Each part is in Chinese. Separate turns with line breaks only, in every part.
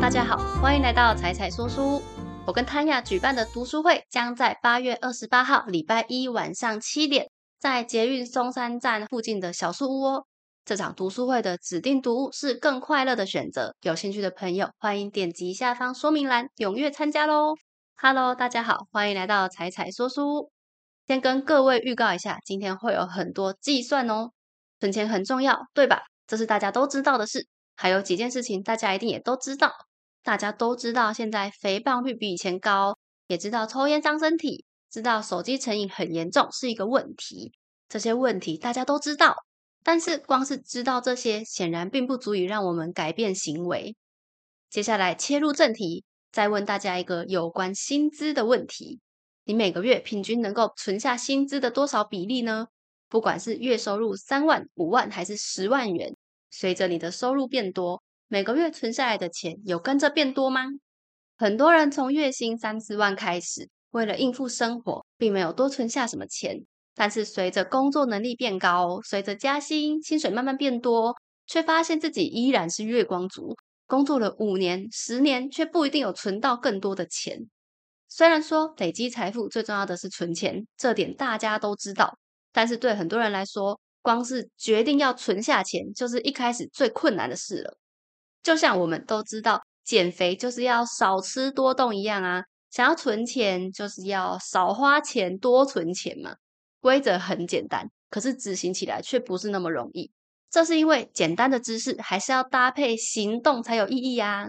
大家好，欢迎来到彩彩说书。我跟谭雅举办的读书会将在八月二十八号礼拜一晚上七点，在捷运松山站附近的小树屋哦。这场读书会的指定读物是《更快乐的选择》，有兴趣的朋友欢迎点击下方说明栏踊跃参加喽。Hello，大家好，欢迎来到彩彩说书。先跟各位预告一下，今天会有很多计算哦。存钱很重要，对吧？这是大家都知道的事。还有几件事情，大家一定也都知道。大家都知道，现在肥胖率比以前高，也知道抽烟伤身体，知道手机成瘾很严重是一个问题。这些问题大家都知道，但是光是知道这些，显然并不足以让我们改变行为。接下来切入正题，再问大家一个有关薪资的问题：你每个月平均能够存下薪资的多少比例呢？不管是月收入三万、五万还是十万元。随着你的收入变多，每个月存下来的钱有跟着变多吗？很多人从月薪三四万开始，为了应付生活，并没有多存下什么钱。但是随着工作能力变高，随着加薪，薪水慢慢变多，却发现自己依然是月光族，工作了五年、十年，却不一定有存到更多的钱。虽然说累积财富最重要的是存钱，这点大家都知道，但是对很多人来说，光是决定要存下钱，就是一开始最困难的事了。就像我们都知道，减肥就是要少吃多动一样啊。想要存钱，就是要少花钱多存钱嘛。规则很简单，可是执行起来却不是那么容易。这是因为简单的知识还是要搭配行动才有意义啊。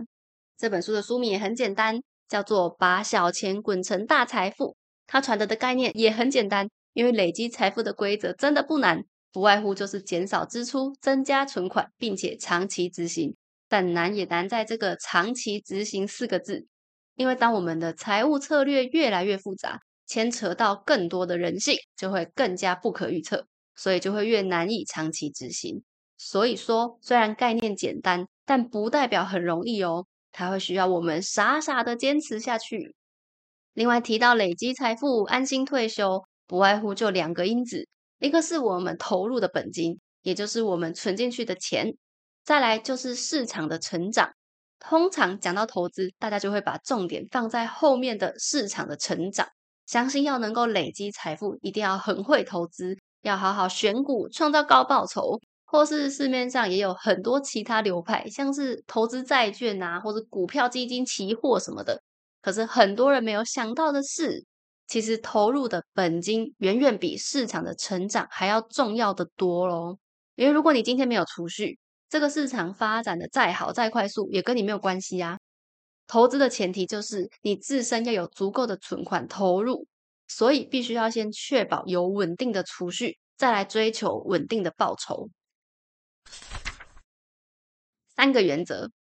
这本书的书名也很简单，叫做《把小钱滚成大财富》。它传达的概念也很简单，因为累积财富的规则真的不难。不外乎就是减少支出、增加存款，并且长期执行。但难也难在这个“长期执行”四个字，因为当我们的财务策略越来越复杂，牵扯到更多的人性，就会更加不可预测，所以就会越难以长期执行。所以说，虽然概念简单，但不代表很容易哦。它会需要我们傻傻的坚持下去。另外提到累积财富、安心退休，不外乎就两个因子。一个是我们投入的本金，也就是我们存进去的钱，再来就是市场的成长。通常讲到投资，大家就会把重点放在后面的市场的成长。相信要能够累积财富，一定要很会投资，要好好选股，创造高报酬。或是市面上也有很多其他流派，像是投资债券啊，或者股票、基金、期货什么的。可是很多人没有想到的是。其实投入的本金远远比市场的成长还要重要的多喽。因为如果你今天没有储蓄，这个市场发展的再好再快速，也跟你没有关系啊。投资的前提就是你自身要有足够的存款投入，所以必须要先确保有稳定的储蓄，再来追求稳定的报酬。三个原则，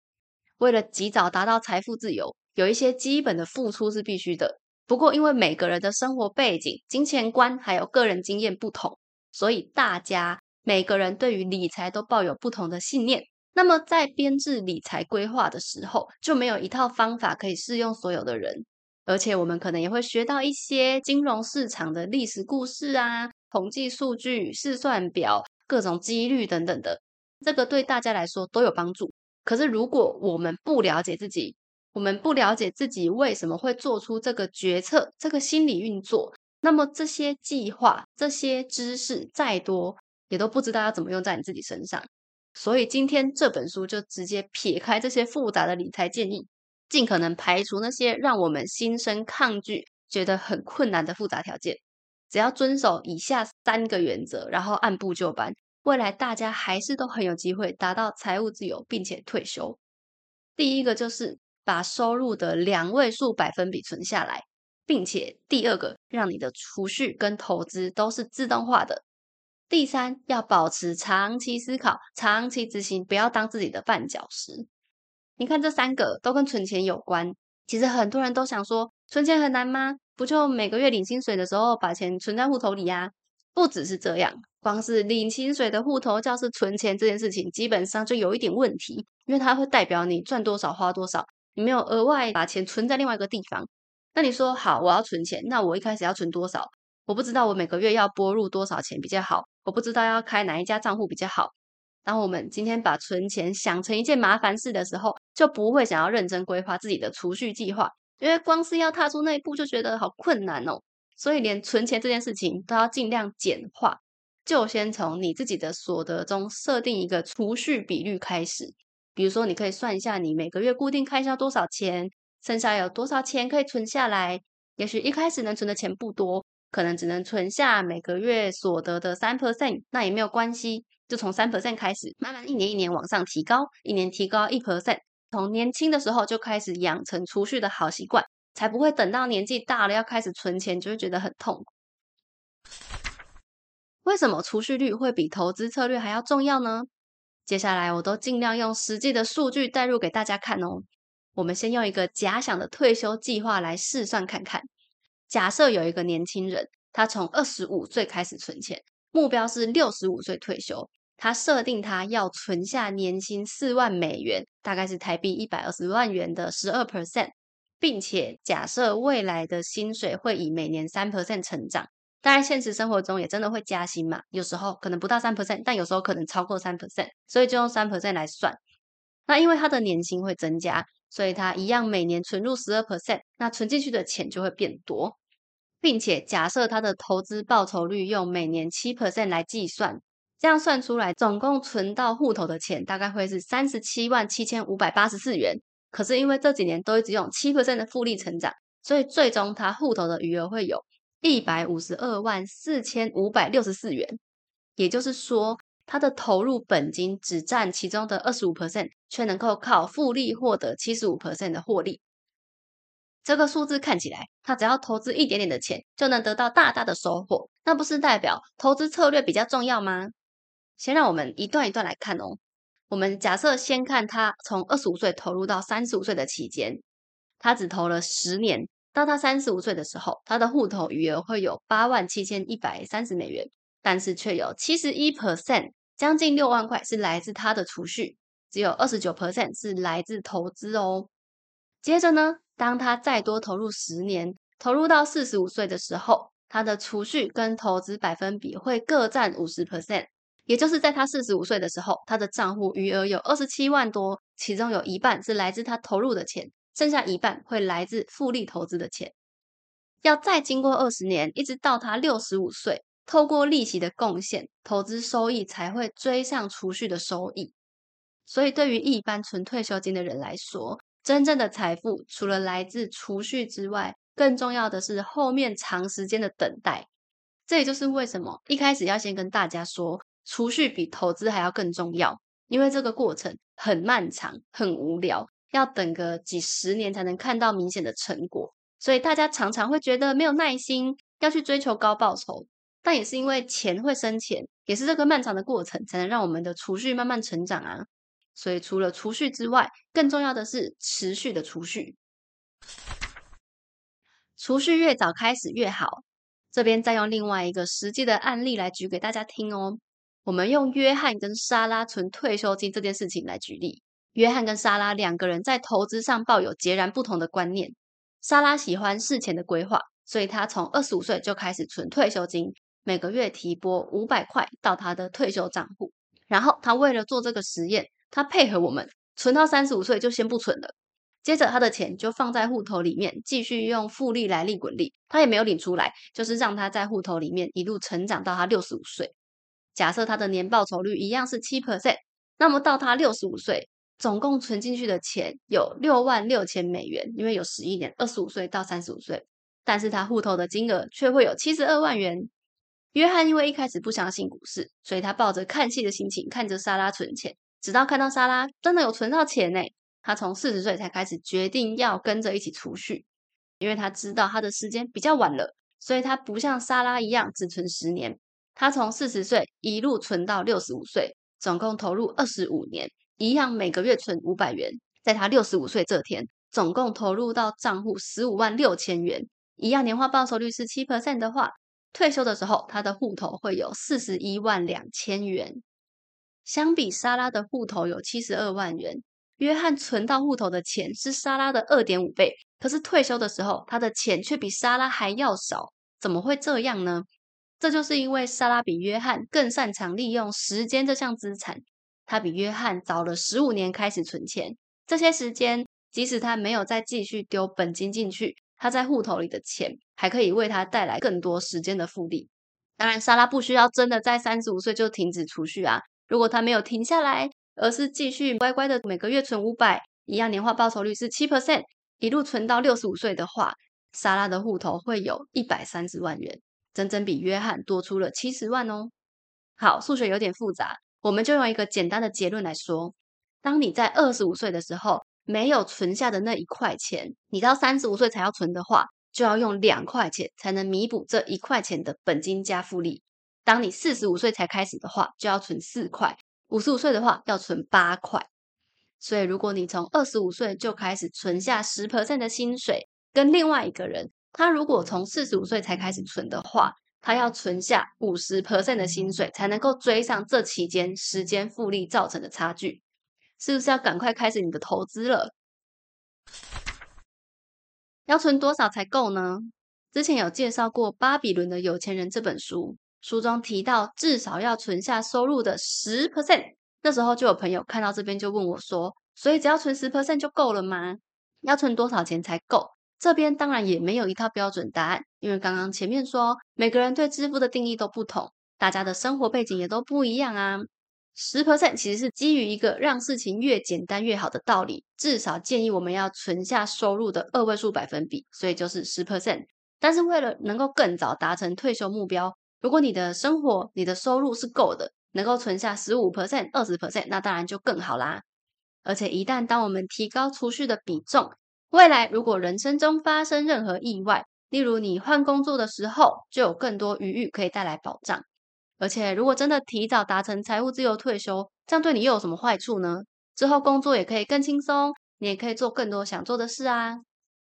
为了及早达到财富自由，有一些基本的付出是必须的。不过，因为每个人的生活背景、金钱观还有个人经验不同，所以大家每个人对于理财都抱有不同的信念。那么，在编制理财规划的时候，就没有一套方法可以适用所有的人。而且，我们可能也会学到一些金融市场的历史故事啊、统计数据、试算表、各种几率等等的，这个对大家来说都有帮助。可是，如果我们不了解自己，我们不了解自己为什么会做出这个决策，这个心理运作，那么这些计划、这些知识再多，也都不知道要怎么用在你自己身上。所以今天这本书就直接撇开这些复杂的理财建议，尽可能排除那些让我们心生抗拒、觉得很困难的复杂条件。只要遵守以下三个原则，然后按部就班，未来大家还是都很有机会达到财务自由，并且退休。第一个就是。把收入的两位数百分比存下来，并且第二个，让你的储蓄跟投资都是自动化的。第三，要保持长期思考、长期执行，不要当自己的绊脚石。你看，这三个都跟存钱有关。其实很多人都想说，存钱很难吗？不就每个月领薪水的时候把钱存在户头里呀？不只是这样，光是领薪水的户头就是存钱这件事情，基本上就有一点问题，因为它会代表你赚多少花多少。你没有额外把钱存在另外一个地方，那你说好，我要存钱，那我一开始要存多少？我不知道我每个月要拨入多少钱比较好，我不知道要开哪一家账户比较好。当我们今天把存钱想成一件麻烦事的时候，就不会想要认真规划自己的储蓄计划，因为光是要踏出那一步就觉得好困难哦。所以连存钱这件事情都要尽量简化，就先从你自己的所得中设定一个储蓄比率开始。比如说，你可以算一下你每个月固定开销多少钱，剩下有多少钱可以存下来。也许一开始能存的钱不多，可能只能存下每个月所得的三 percent，那也没有关系，就从三 percent 开始，慢慢一年一年往上提高，一年提高一 percent，从年轻的时候就开始养成储蓄的好习惯。才不会等到年纪大了要开始存钱，就会觉得很痛苦。为什么储蓄率会比投资策略还要重要呢？接下来我都尽量用实际的数据带入给大家看哦。我们先用一个假想的退休计划来试算看看。假设有一个年轻人，他从二十五岁开始存钱，目标是六十五岁退休。他设定他要存下年薪四万美元，大概是台币一百二十万元的十二 percent。并且假设未来的薪水会以每年三 percent 成长，当然现实生活中也真的会加薪嘛，有时候可能不到三 percent，但有时候可能超过三 percent，所以就用三 percent 来算。那因为他的年薪会增加，所以他一样每年存入十二 percent，那存进去的钱就会变多，并且假设他的投资报酬率用每年七 percent 来计算，这样算出来总共存到户头的钱大概会是三十七万七千五百八十四元。可是因为这几年都一直用七 percent 的复利成长，所以最终他户头的余额会有一百五十二万四千五百六十四元。也就是说，他的投入本金只占其中的二十五 percent，却能够靠复利获得七十五 percent 的获利。这个数字看起来，他只要投资一点点的钱，就能得到大大的收获。那不是代表投资策略比较重要吗？先让我们一段一段来看哦。我们假设先看他从二十五岁投入到三十五岁的期间，他只投了十年，到他三十五岁的时候，他的户头余额会有八万七千一百三十美元，但是却有七十一 percent，将近六万块是来自他的储蓄，只有二十九 percent 是来自投资哦。接着呢，当他再多投入十年，投入到四十五岁的时候，他的储蓄跟投资百分比会各占五十 percent。也就是在他四十五岁的时候，他的账户余额有二十七万多，其中有一半是来自他投入的钱，剩下一半会来自复利投资的钱。要再经过二十年，一直到他六十五岁，透过利息的贡献，投资收益才会追上储蓄的收益。所以，对于一般存退休金的人来说，真正的财富除了来自储蓄之外，更重要的是后面长时间的等待。这也就是为什么一开始要先跟大家说。储蓄比投资还要更重要，因为这个过程很漫长、很无聊，要等个几十年才能看到明显的成果，所以大家常常会觉得没有耐心要去追求高报酬。但也是因为钱会生钱，也是这个漫长的过程才能让我们的储蓄慢慢成长啊。所以除了储蓄之外，更重要的是持续的储蓄。储蓄越早开始越好。这边再用另外一个实际的案例来举给大家听哦。我们用约翰跟莎拉存退休金这件事情来举例。约翰跟莎拉两个人在投资上抱有截然不同的观念。莎拉喜欢事前的规划，所以她从二十五岁就开始存退休金，每个月提拨五百块到她的退休账户。然后她为了做这个实验，他配合我们存到三十五岁就先不存了。接着他的钱就放在户头里面，继续用复利来利滚利。他也没有领出来，就是让他在户头里面一路成长到他六十五岁。假设他的年报酬率一样是七 percent，那么到他六十五岁，总共存进去的钱有六万六千美元，因为有十一年，二十五岁到三十五岁，但是他户头的金额却会有七十二万元。约翰因为一开始不相信股市，所以他抱着看戏的心情看着莎拉存钱，直到看到莎拉真的有存到钱呢，他从四十岁才开始决定要跟着一起储蓄，因为他知道他的时间比较晚了，所以他不像莎拉一样只存十年。他从四十岁一路存到六十五岁，总共投入二十五年，一样每个月存五百元。在他六十五岁这天，总共投入到账户十五万六千元，一样年化报酬率是七 percent 的话，退休的时候他的户头会有四十一万两千元。相比莎拉的户头有七十二万元，约翰存到户头的钱是莎拉的二点五倍，可是退休的时候他的钱却比莎拉还要少，怎么会这样呢？这就是因为莎拉比约翰更擅长利用时间这项资产，他比约翰早了十五年开始存钱，这些时间，即使他没有再继续丢本金进去，他在户头里的钱还可以为他带来更多时间的复利。当然，莎拉不需要真的在三十五岁就停止储蓄啊。如果他没有停下来，而是继续乖乖的每个月存五百，一样年化报酬率是七 percent，一路存到六十五岁的话，莎拉的户头会有一百三十万元，整整比约翰多出了七十万哦。好，数学有点复杂，我们就用一个简单的结论来说：当你在二十五岁的时候没有存下的那一块钱，你到三十五岁才要存的话，就要用两块钱才能弥补这一块钱的本金加复利。当你四十五岁才开始的话，就要存四块；五十五岁的话要存八块。所以，如果你从二十五岁就开始存下十 percent 的薪水，跟另外一个人，他如果从四十五岁才开始存的话，他要存下五十 percent 的薪水，才能够追上这期间时间复利造成的差距，是不是要赶快开始你的投资了？要存多少才够呢？之前有介绍过《巴比伦的有钱人》这本书，书中提到至少要存下收入的十 percent。那时候就有朋友看到这边就问我说：“所以只要存十 percent 就够了吗？要存多少钱才够？”这边当然也没有一套标准答案，因为刚刚前面说每个人对支付的定义都不同，大家的生活背景也都不一样啊。十 percent 其实是基于一个让事情越简单越好的道理，至少建议我们要存下收入的二位数百分比，所以就是十 percent。但是为了能够更早达成退休目标，如果你的生活、你的收入是够的，能够存下十五 percent、二十 percent，那当然就更好啦。而且一旦当我们提高储蓄的比重，未来如果人生中发生任何意外，例如你换工作的时候，就有更多余裕可以带来保障。而且如果真的提早达成财务自由退休，这样对你又有什么坏处呢？之后工作也可以更轻松，你也可以做更多想做的事啊。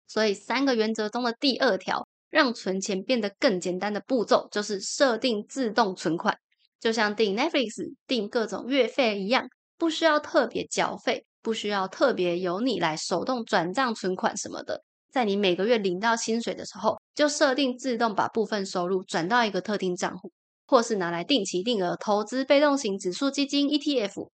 所以三个原则中的第二条，让存钱变得更简单的步骤，就是设定自动存款，就像订 Netflix、订各种月费一样，不需要特别缴费。不需要特别由你来手动转账存款什么的，在你每个月领到薪水的时候，就设定自动把部分收入转到一个特定账户，或是拿来定期定额投资被动型指数基金 ETF。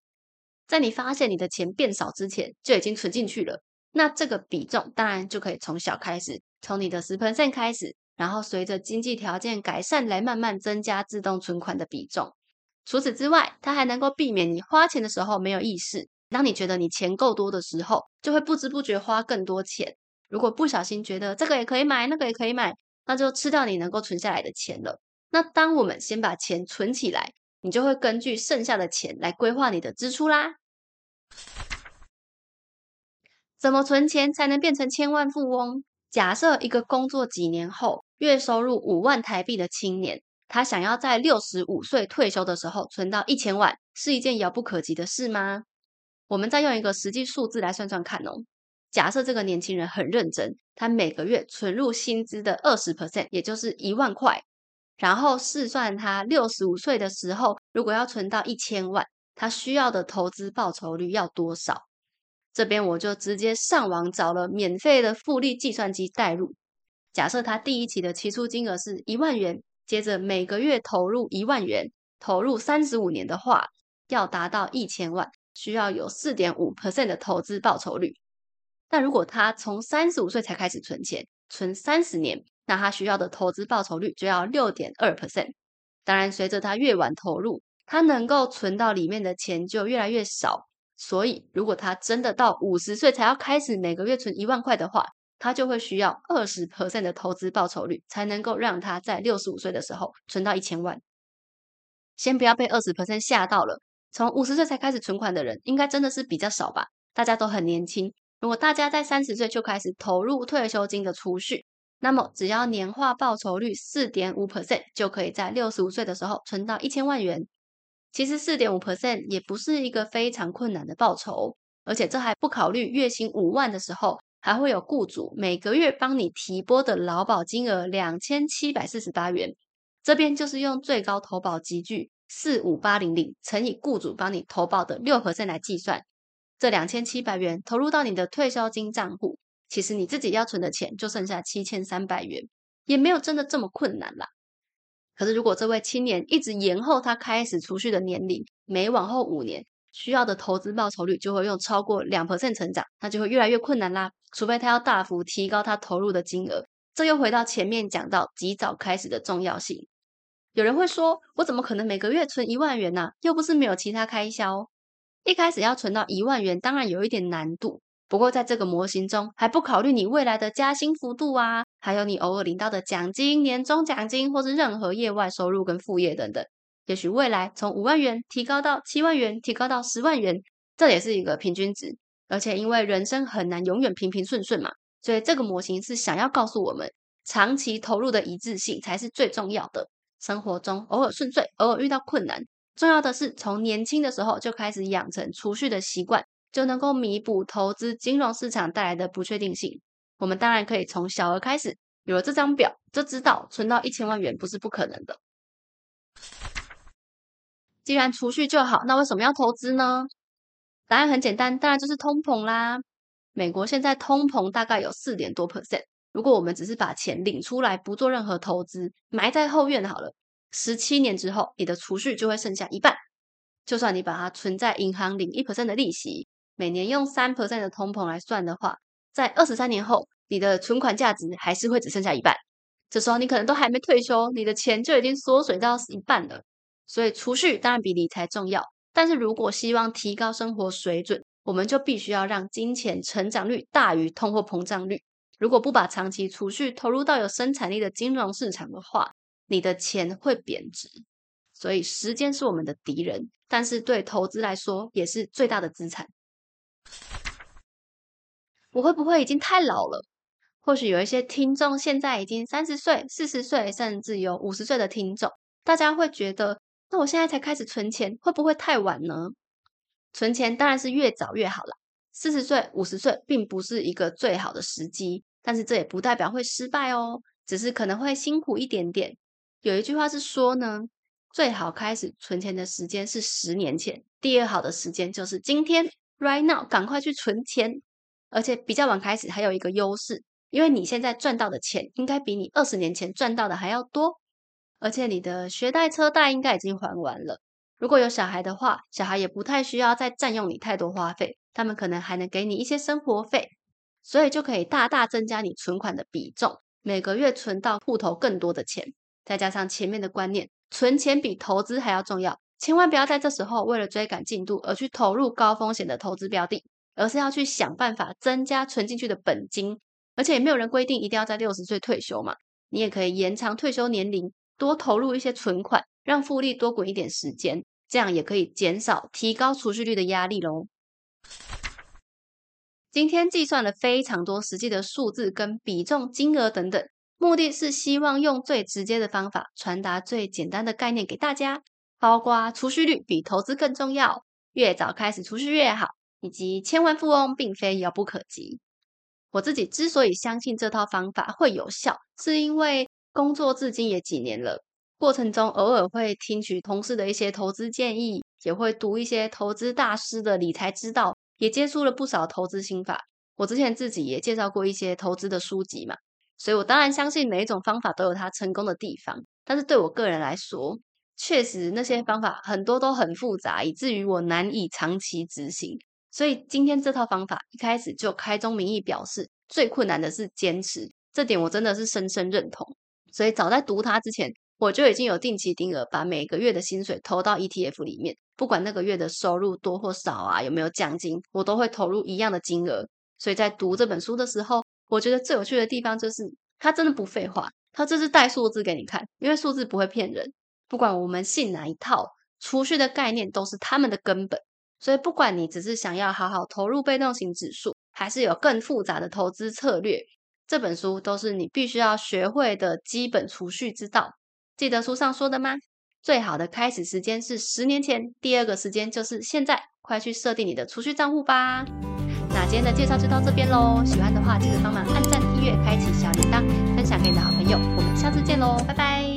在你发现你的钱变少之前，就已经存进去了。那这个比重当然就可以从小开始，从你的十 percent 开始，然后随着经济条件改善来慢慢增加自动存款的比重。除此之外，它还能够避免你花钱的时候没有意识。当你觉得你钱够多的时候，就会不知不觉花更多钱。如果不小心觉得这个也可以买，那个也可以买，那就吃掉你能够存下来的钱了。那当我们先把钱存起来，你就会根据剩下的钱来规划你的支出啦。怎么存钱才能变成千万富翁？假设一个工作几年后，月收入五万台币的青年，他想要在六十五岁退休的时候存到一千万，是一件遥不可及的事吗？我们再用一个实际数字来算算看哦。假设这个年轻人很认真，他每个月存入薪资的二十 percent，也就是一万块，然后试算他六十五岁的时候，如果要存到一千万，他需要的投资报酬率要多少？这边我就直接上网找了免费的复利计算机代入。假设他第一期的期初金额是一万元，接着每个月投入一万元，投入三十五年的话，要达到一千万。需要有四点五 percent 的投资报酬率，但如果他从三十五岁才开始存钱，存三十年，那他需要的投资报酬率就要六点二 percent。当然，随着他越晚投入，他能够存到里面的钱就越来越少。所以，如果他真的到五十岁才要开始每个月存一万块的话，他就会需要二十 percent 的投资报酬率，才能够让他在六十五岁的时候存到一千万。先不要被二十 percent 吓到了。从五十岁才开始存款的人，应该真的是比较少吧？大家都很年轻。如果大家在三十岁就开始投入退休金的储蓄，那么只要年化报酬率四点五 percent，就可以在六十五岁的时候存到一千万元。其实四点五 percent 也不是一个非常困难的报酬，而且这还不考虑月薪五万的时候，还会有雇主每个月帮你提拨的劳保金额两千七百四十八元。这边就是用最高投保集聚。四五八零零乘以雇主帮你投保的六 percent 来计算，这两千七百元投入到你的退休金账户，其实你自己要存的钱就剩下七千三百元，也没有真的这么困难啦。可是如果这位青年一直延后他开始储蓄的年龄，每往后五年，需要的投资报酬率就会用超过两 percent 成长，那就会越来越困难啦。除非他要大幅提高他投入的金额。这又回到前面讲到及早开始的重要性。有人会说，我怎么可能每个月存一万元呢？又不是没有其他开销。一开始要存到一万元，当然有一点难度。不过在这个模型中，还不考虑你未来的加薪幅度啊，还有你偶尔领到的奖金、年终奖金，或是任何业外收入跟副业等等。也许未来从五万元提高到七万元，提高到十万元，这也是一个平均值。而且因为人生很难永远平平顺顺嘛，所以这个模型是想要告诉我们，长期投入的一致性才是最重要的。生活中偶尔顺遂，偶尔遇到困难，重要的是从年轻的时候就开始养成储蓄的习惯，就能够弥补投资金融市场带来的不确定性。我们当然可以从小额开始，有了这张表就知道存到一千万元不是不可能的。既然储蓄就好，那为什么要投资呢？答案很简单，当然就是通膨啦。美国现在通膨大概有四点多 percent。如果我们只是把钱领出来，不做任何投资，埋在后院好了，十七年之后，你的储蓄就会剩下一半。就算你把它存在银行领一 percent 的利息，每年用三 percent 的通膨来算的话，在二十三年后，你的存款价值还是会只剩下一半。这时候你可能都还没退休，你的钱就已经缩水到一半了。所以储蓄当然比理财重要，但是如果希望提高生活水准，我们就必须要让金钱成长率大于通货膨胀率。如果不把长期储蓄投入到有生产力的金融市场的话，你的钱会贬值。所以时间是我们的敌人，但是对投资来说也是最大的资产。我会不会已经太老了？或许有一些听众现在已经三十岁、四十岁，甚至有五十岁的听众，大家会觉得。那我现在才开始存钱，会不会太晚呢？存钱当然是越早越好啦。四十岁、五十岁并不是一个最好的时机，但是这也不代表会失败哦，只是可能会辛苦一点点。有一句话是说呢，最好开始存钱的时间是十年前，第二好的时间就是今天，right now，赶快去存钱。而且比较晚开始还有一个优势，因为你现在赚到的钱应该比你二十年前赚到的还要多。而且你的学贷车贷应该已经还完了。如果有小孩的话，小孩也不太需要再占用你太多花费，他们可能还能给你一些生活费，所以就可以大大增加你存款的比重，每个月存到户头更多的钱。再加上前面的观念，存钱比投资还要重要，千万不要在这时候为了追赶进度而去投入高风险的投资标的，而是要去想办法增加存进去的本金。而且也没有人规定一定要在六十岁退休嘛，你也可以延长退休年龄。多投入一些存款，让复利多滚一点时间，这样也可以减少提高储蓄率的压力喽。今天计算了非常多实际的数字跟比重、金额等等，目的是希望用最直接的方法传达最简单的概念给大家，包括储蓄率比投资更重要，越早开始储蓄越好，以及千万富翁并非遥不可及。我自己之所以相信这套方法会有效，是因为。工作至今也几年了，过程中偶尔会听取同事的一些投资建议，也会读一些投资大师的理财之道，也接触了不少投资心法。我之前自己也介绍过一些投资的书籍嘛，所以我当然相信每一种方法都有它成功的地方。但是对我个人来说，确实那些方法很多都很复杂，以至于我难以长期执行。所以今天这套方法一开始就开宗明义表示，最困难的是坚持，这点我真的是深深认同。所以早在读它之前，我就已经有定期定额把每个月的薪水投到 ETF 里面，不管那个月的收入多或少啊，有没有奖金，我都会投入一样的金额。所以在读这本书的时候，我觉得最有趣的地方就是它真的不废话，它就是带数字给你看，因为数字不会骗人。不管我们信哪一套，储蓄的概念都是他们的根本。所以不管你只是想要好好投入被动型指数，还是有更复杂的投资策略。这本书都是你必须要学会的基本储蓄之道。记得书上说的吗？最好的开始时间是十年前，第二个时间就是现在。快去设定你的储蓄账户吧。那今天的介绍就到这边喽。喜欢的话记得帮忙按赞、订阅、开启小铃铛，分享给你的好朋友。我们下次见喽，拜拜。